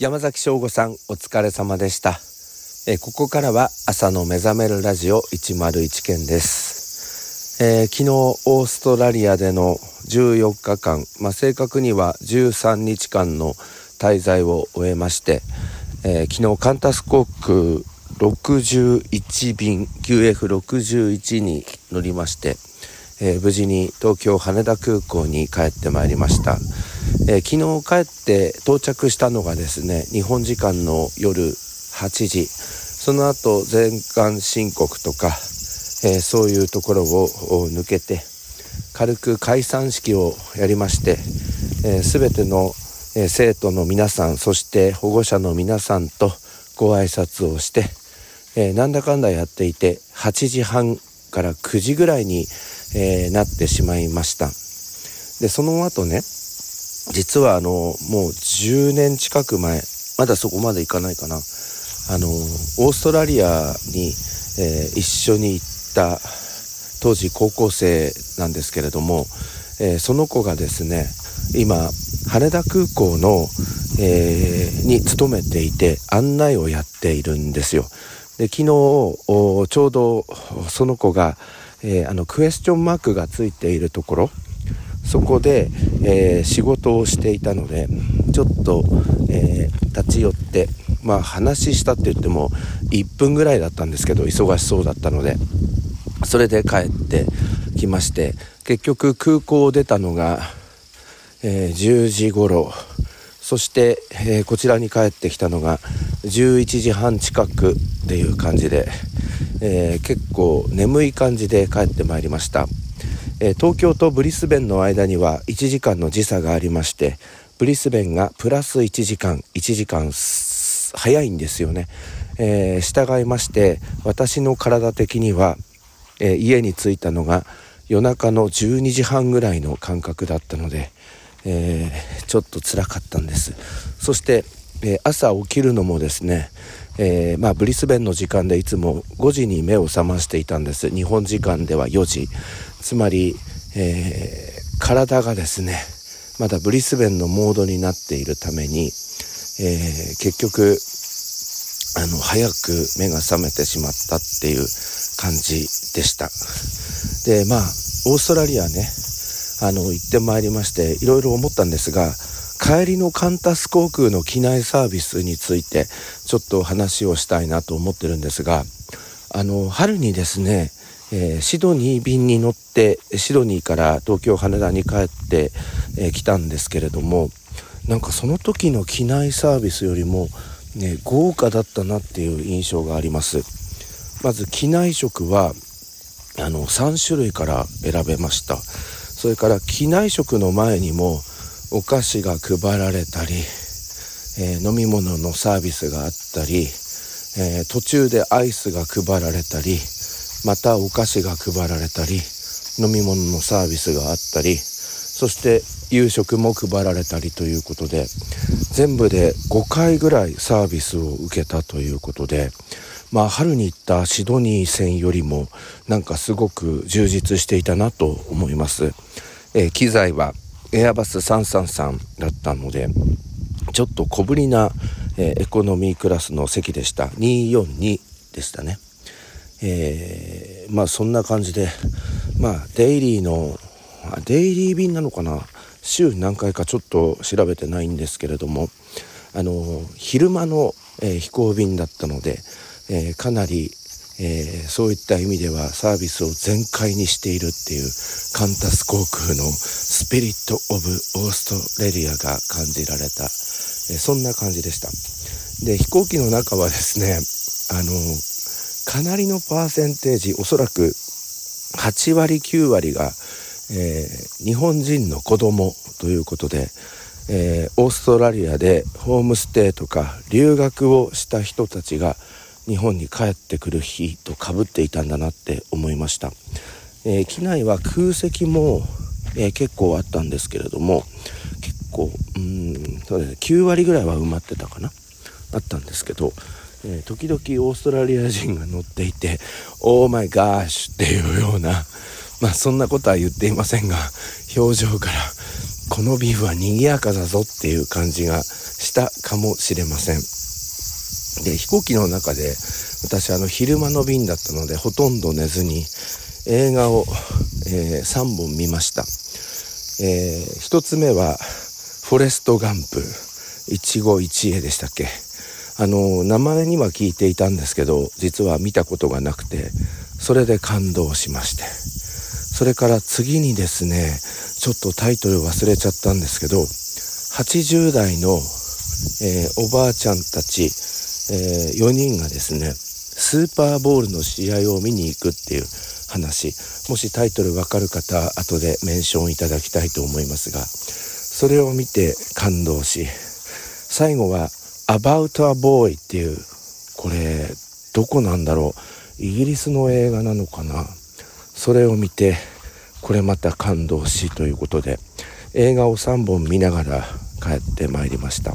山崎翔吾さんお疲れ様でした。えここからは朝の目覚めるラジオ101件です、えー昨日オーストラリアでの14日間、まあ、正確には13日間の滞在を終えまして、えー昨日カンタス航空61便 QF61 に乗りまして、えー無事に東京羽田空港に帰ってまいりました、えー昨日帰って到着したのがですね日本時間の夜8時。その後全館申告とか、えーそういうところを抜けて軽く解散式をやりまして、えー、全ての、えー生徒の皆さんそして保護者の皆さんとご挨拶をして、えーなんだかんだやっていて8時半から9時ぐらいに、えなってしまいました。でその後ね実はあのもう10年近く前まだそこまで行かないかな。あのオーストラリアに、えー一緒に行った当時高校生なんですけれども、えーその子がですね今羽田空港の、えーに勤めていて案内をやっているんですよ。で昨日ちょうどその子が、えーあのクエスチョンマークがついているところそこで、えー仕事をしていたのでちょっと、えー立ち寄ってまあ話したって言っても1分ぐらいだったんですけど忙しそうだったのでそれで帰ってきまして結局空港を出たのが、えー10時頃そして、えーこちらに帰ってきたのが11時半近くっていう感じで、えー結構眠い感じで帰ってまいりました、東京とブリスベンの間には1時間の時差がありましてブリスベンがプラス1時間1時間早いんですよね、えー従いまして私の体的には、えー家に着いたのが夜中の12時半ぐらいの感覚だったので、えーちょっと辛かったんです。そして、えー朝起きるのもですね、えーまあ、ブリスベンの時間でいつも5時に目を覚ましていたんです。日本時間では4時。つまり、えー体がですねまだブリスベンのモードになっているために、えー結局あの早く目が覚めてしまったっていう感じでした。でまあオーストラリアねあの行ってまいりましていろいろ思ったんですが帰りのカンタス航空の機内サービスについてちょっと話をしたいなと思ってるんですがあの春にですね、えーシドニー便に乗ってシドニーから東京羽田に帰ってき、えーたんですけれどもなんかその時の機内サービスよりも、ね、豪華だったなっていう印象があります。まず機内食はあの3種類から選べました。それから機内食の前にもお菓子が配られたり、えー飲み物のサービスがあったり、えー途中でアイスが配られたりまたお菓子が配られたり飲み物のサービスがあったりそして夕食も配られたりということで全部で5回ぐらいサービスを受けたということでまあ春に行ったシドニー線よりもなんかすごく充実していたなと思います、えー機材はエアバス333だったのでちょっと小ぶりな、えーエコノミークラスの席でした。242でしたね。えーまあそんな感じでまあデイリーのデイリー便なのかな？週何回かちょっと調べてないんですけれどもあの昼間の、えー飛行便だったので、えーかなり、えーそういった意味ではサービスを全開にしているっていうカンタス航空のスピリット・オブ・オーストラリアが感じられた、えそんな感じでした。で飛行機の中はですねあのかなりのパーセンテージおそらく8割9割が、えー日本人の子供ということで、えーオーストラリアでホームステイとか留学をした人たちが日本に帰ってくる日とかぶっていたんだなって思いました、えー機内は空席も、え結構あったんですけれども結構うんそうですね9割ぐらいは埋まってたかなあったんですけど、えー時々オーストラリア人が乗っていて「オーマイガーシュ」っていうような まあそんなことは言っていませんが表情からこのビーフは賑やかだぞっていう感じがしたかもしれません。で、飛行機の中で私あの昼間の便だったのでほとんど寝ずに映画を、えー、3本見ました。えー、1つ目はフォレストガンプ一期一会でしたっけあの名前には聞いていたんですけど実は見たことがなくてそれで感動しまして。それから次にですねちょっとタイトル忘れちゃったんですけど80代の、えー、おばあちゃんたち、えー、4人がですねスーパーボールの試合を見に行くっていう話。もしタイトルわかる方後でメンションいただきたいと思いますがそれを見て感動し最後は About a Boy っていうこれどこなんだろう？イギリスの映画なのかな？それを見てこれまた感動しということで映画を3本見ながら帰ってまいりました。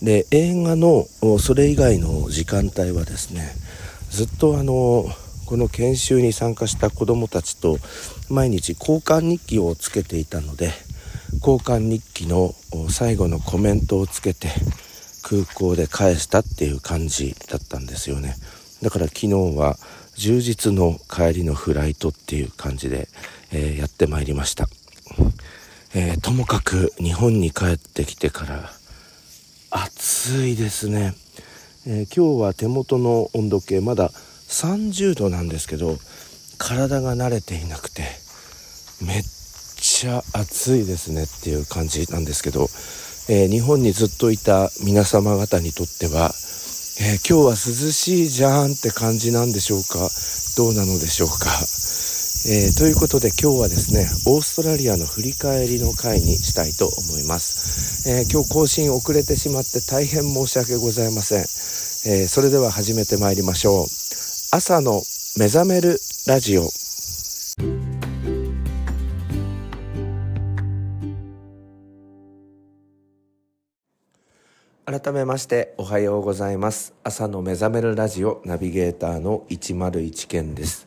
で映画のそれ以外の時間帯はですねずっとあのこの研修に参加した子どもたちと毎日交換日記をつけていたので交換日記の最後のコメントをつけて空港で返したっていう感じだったんですよね。だから昨日は充実の帰りのフライトっていう感じで、えー、やってまいりました、えー、ともかく日本に帰ってきてから暑いですね、えー、今日は手元の温度計まだ30度なんですけど体が慣れていなくてめっちゃ暑いですねっていう感じなんですけど、えー、日本にずっといた皆様方にとっては、えー、今日は涼しいじゃんって感じなんでしょうか？どうなのでしょうか、えー、ということで今日はですねオーストラリアの振り返りの回にしたいと思います、え今日更新遅れてしまって大変申し訳ございません、えそれでは始めてまいりましょう。朝の目覚めるラジオ。改めましておはようございます。朝の目覚めるラジオナビゲーターの101件です。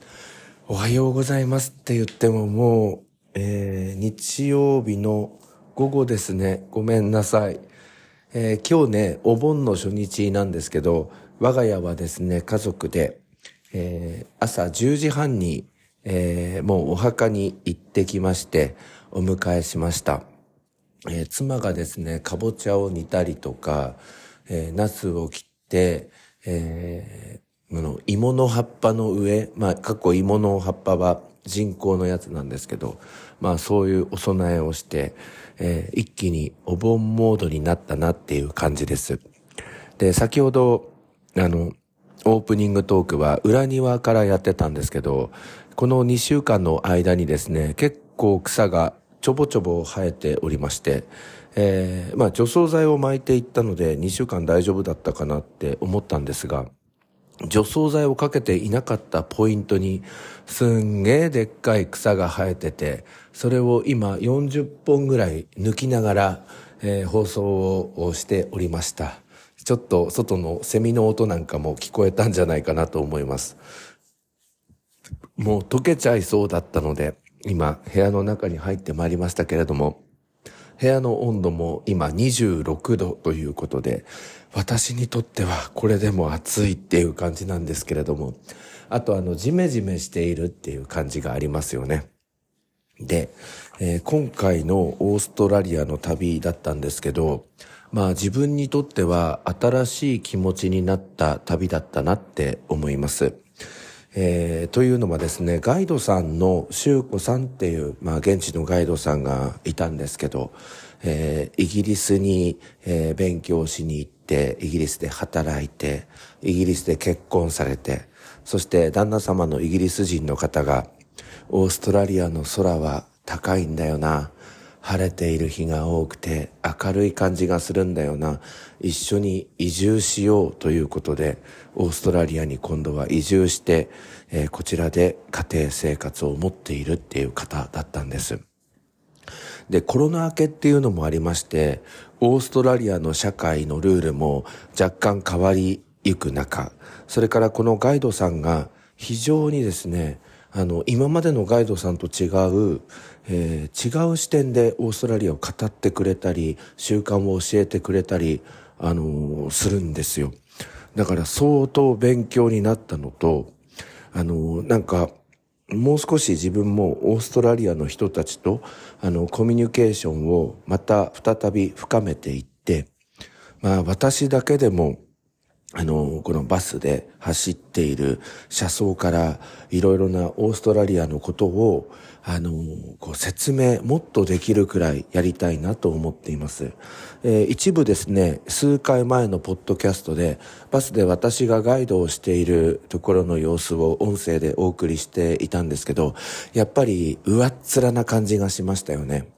おはようございますって言ってももう、えー、日曜日の午後ですね。ごめんなさい、えー、今日ねお盆の初日なんですけど我が家はですね家族で、えー、朝10時半に、えもうお墓に行ってきましてお迎えしました。えー、妻がですね、かぼちゃを煮たりとか、えー、ナスを切って、えー、の芋の葉っぱの上、まあ、過去芋の葉っぱは人工のやつなんですけど、まあそういうお供えをして、えー、一気にお盆モードになったなっていう感じです。で、先ほど、あの、オープニングトークは裏庭からやってたんですけど、この2週間の間にですね、結構草がちょぼちょぼ生えておりまして、えー、まあ除草剤を巻いていったので2週間大丈夫だったかなって思ったんですが、除草剤をかけていなかったポイントにすんげえでっかい草が生えてて、それを今40本ぐらい抜きながら、えー、放送をしておりました。ちょっと外のセミの音なんかも聞こえたんじゃないかなと思います。もう溶けちゃいそうだったので、今部屋の中に入ってまいりましたけれども、部屋の温度も今26度ということで、私にとってはこれでも暑いっていう感じなんですけれども、あとあの、ジメジメしているっていう感じがありますよね。で、えー、今回のオーストラリアの旅だったんですけど、まあ自分にとっては新しい気持ちになった旅だったなって思います。えー、というのはですね、ガイドさんの修子さんっていう、まあ、現地のガイドさんがいたんですけど、えー、イギリスに、えー、勉強しに行って、イギリスで働いて、イギリスで結婚されて、そして旦那様のイギリス人の方が、オーストラリアの空は高いんだよな。晴れている日が多くて明るい感じがするんだよな。一緒に移住しようということで、オーストラリアに今度は移住して、えー、こちらで家庭生活を持っているっていう方だったんです。で、コロナ明けっていうのもありまして、オーストラリアの社会のルールも若干変わりゆく中、それからこのガイドさんが非常にですね、あの、今までのガイドさんと違う、えー、違う視点でオーストラリアを語ってくれたり、習慣を教えてくれたり、あのー、するんですよ。だから相当勉強になったのと、あのー、なんか、もう少し自分もオーストラリアの人たちと、あの、コミュニケーションをまた再び深めていって、まあ私だけでもあの、このバスで走っている車窓からいろいろなオーストラリアのことを、あの、こう説明もっとできるくらいやりたいなと思っています。えー、一部ですね、数回前のポッドキャストで、バスで私がガイドをしているところの様子を音声でお送りしていたんですけど、やっぱり上っ面な感じがしましたよね。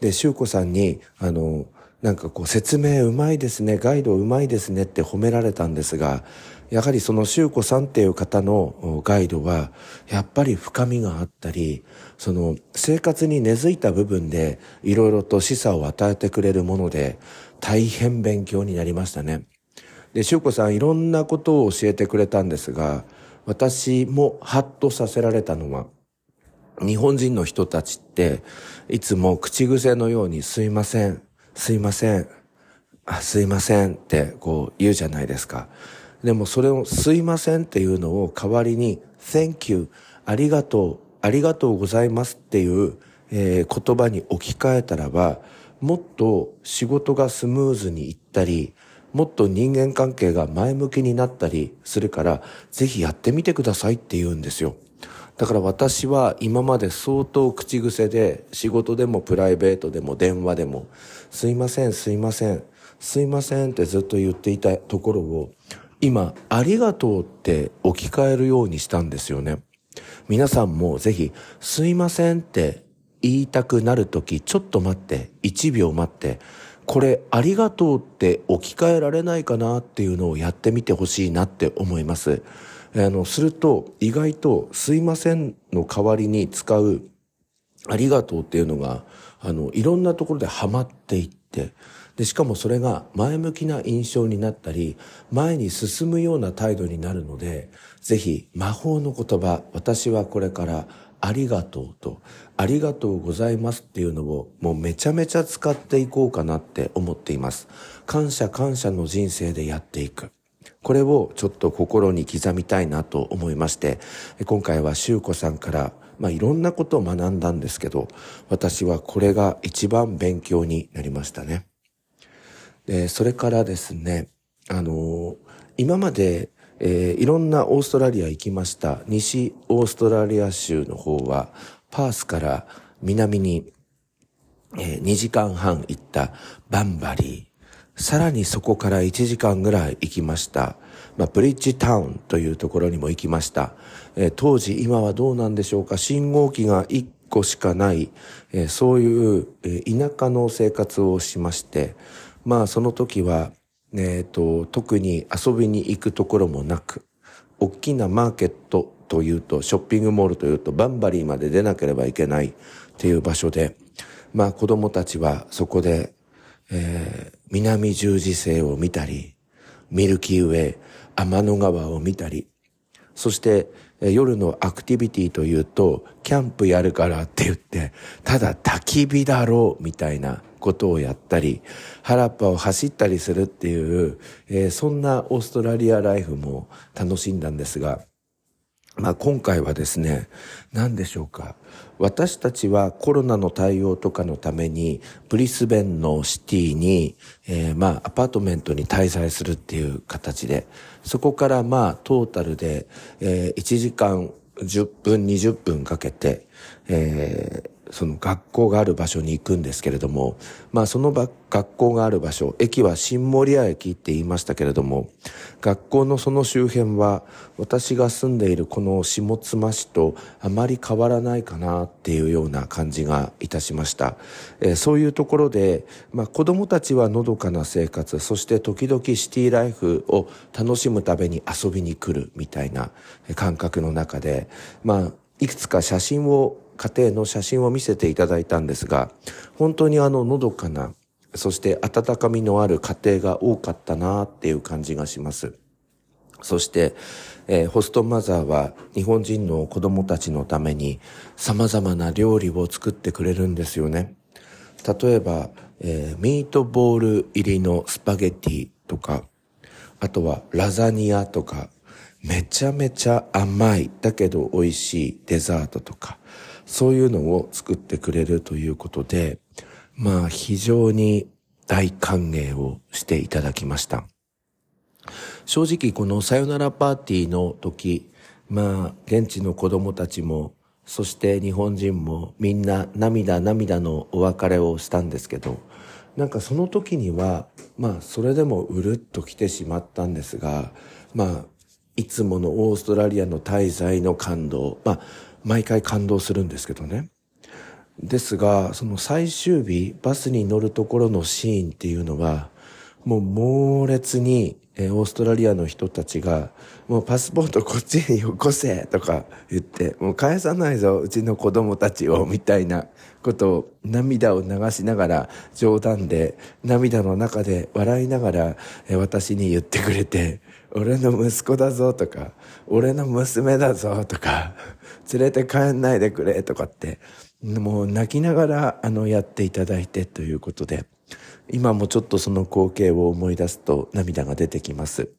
で、修子さんに、あの、なんかこう説明うまいですね、ガイドうまいですねって褒められたんですが、やはりその修子さんっていう方のガイドは、やっぱり深みがあったり、その生活に根付いた部分でいろいろと示唆を与えてくれるもので、大変勉強になりましたね。で、修子さんいろんなことを教えてくれたんですが、私もハッとさせられたのは、日本人の人たちっていつも口癖のようにすいません、すいません。あ、すいませんってこう言うじゃないですか。でもそれをすいませんっていうのを代わりに Thank you ありがとうありがとうございますっていう、えー、言葉に置き換えたらばもっと仕事がスムーズにいったりもっと人間関係が前向きになったりするからぜひやってみてくださいって言うんですよ。だから私は今まで相当口癖で仕事でもプライベートでも電話でもすいませんすいませんすいませんってずっと言っていたところを今ありがとうって置き換えるようにしたんですよね。皆さんもぜひすいませんって言いたくなるときちょっと待って1秒待ってこれありがとうって置き換えられないかなっていうのをやってみてほしいなって思います。あの、すると意外とすいませんの代わりに使うありがとうっていうのが、あの、いろんなところでハマっていって、で、しかもそれが前向きな印象になったり、前に進むような態度になるので、ぜひ魔法の言葉、私はこれからありがとうと、ありがとうございますっていうのをもうめちゃめちゃ使っていこうかなって思っています。感謝感謝の人生でやっていく。これをちょっと心に刻みたいなと思いまして、今回は修子さんから、まあ、いろんなことを学んだんですけど、私はこれが一番勉強になりましたね。で、それからですね、あの今まで、えー、いろんなオーストラリア行きました。西オーストラリア州の方は、パースから南に、えー、2時間半行ったバンバリー、さらにそこから1時間ぐらい行きました。まあ、ブリッジタウンというところにも行きました。えー、当時、今はどうなんでしょうか？信号機が1個しかない、えー、そういう、え、田舎の生活をしまして、まあその時は、えっ、と、特に遊びに行くところもなく、大きなマーケットというと、ショッピングモールというと、バンバリーまで出なければいけないっていう場所で、まあ子供たちはそこでえー、南十字星を見たり、ミルキーウェイ、天の川を見たり、そして、夜のアクティビティというと、キャンプやるからって言って、ただ焚き火だろうみたいなことをやったり、原っぱを走ったりするっていう、えー、そんなオーストラリアライフも楽しんだんですが、まあ今回はですね、何でしょうか？私たちはコロナの対応とかのために、ブリスベンのシティに、えー、まあアパートメントに滞在するっていう形で、そこからまあトータルで、えー、1時間10分、20分かけて、えー、その学校がある場所に行くんですけれども、まあその学校がある場所、駅は新森屋駅って言いましたけれども、学校のその周辺は私が住んでいるこの下妻市とあまり変わらないかなっていうような感じがいたしました。えー、そういうところで、まあ子供たちはのどかな生活、そして時々シティライフを楽しむために遊びに来るみたいな感覚の中で、まあいくつか写真を家庭の写真を見せていただいたんですが、本当にあの、のどかな、そして温かみのある家庭が多かったなっていう感じがします。そして、えー、ホストマザーは日本人の子供たちのために様々な料理を作ってくれるんですよね。例えば、えー、ミートボール入りのスパゲティとか、あとはラザニアとか、めちゃめちゃ甘い、だけど美味しいデザートとか、そういうのを作ってくれるということで、まあ非常に大歓迎をしていただきました。正直このさよならパーティーの時、まあ現地の子供たちも、そして日本人もみんな涙涙のお別れをしたんですけど、なんかその時には、まあそれでもうるっと来てしまったんですが、まあいつものオーストラリアの滞在の感動、まあ毎回感動するんですけどね。ですが、その最終日、バスに乗るところのシーンっていうのは、もう猛烈に、え、オーストラリアの人たちが、もうパスポートこっちによこせとか言って、もう返さないぞ、うちの子供たちを、みたいなことを涙を流しながら冗談で、涙の中で笑いながら、え、私に言ってくれて、俺の息子だぞとか、俺の娘だぞとか、連れて帰んないでくれとかって、もう泣きながらあのやっていただいてということで、今もちょっとその光景を思い出すと涙が出てきます。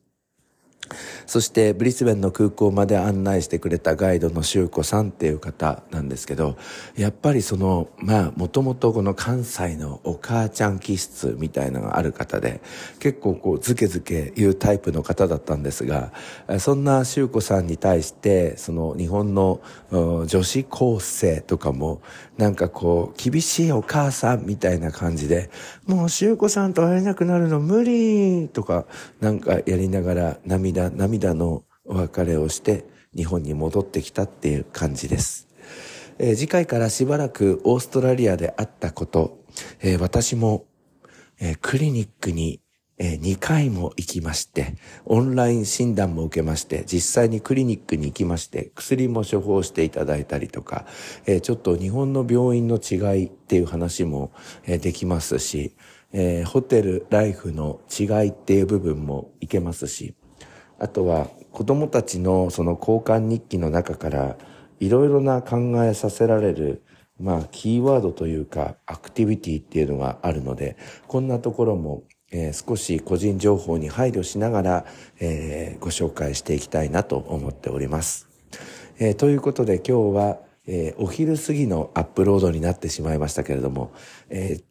そしてブリスベンの空港まで案内してくれたガイドの修子さんっていう方なんですけど、やっぱりその、まあ、もともとこの関西のお母ちゃん気質みたいなのがある方で、結構こう、ズケズケ言うタイプの方だったんですが、そんな修子さんに対して、その日本の女子高生とかも、なんかこう、厳しいお母さんみたいな感じで、もう修子さんと会えなくなるの無理とか、なんかやりながら涙涙、のお別れをして日本に戻ってきたっていう感じです。えー、次回からしばらくオーストラリアであったこと、えー、私も、えー、クリニックにえ2回も行きまして、オンライン診断も受けまして、実際にクリニックに行きまして、薬も処方していただいたりとか、えちょっと日本の病院の違いっていう話も、えできますし、えホテル、ライフの違いっていう部分もいけますし、あとは子供たちのその交換日記の中からいろいろな考えさせられるまあキーワードというかアクティビティっていうのがあるのでこんなところもえー、少し個人情報に配慮しながら、えー、ご紹介していきたいなと思っております。えー、ということで今日は、えお昼過ぎのアップロードになってしまいましたけれども、え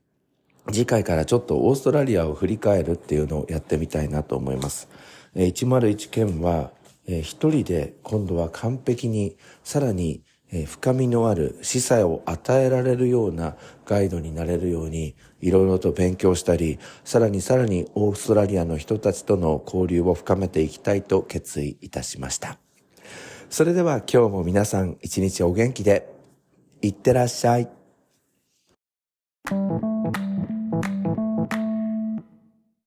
次回からちょっとオーストラリアを振り返るっていうのをやってみたいなと思います。え101件は、え一人で今度は完璧にさらにえ深みのある示唆を与えられるようなガイドになれるようにいろいろと勉強したり、さらにさらにオーストラリアの人たちとの交流を深めていきたいと決意いたしました。それでは今日も皆さん一日お元気で、いってらっしゃい。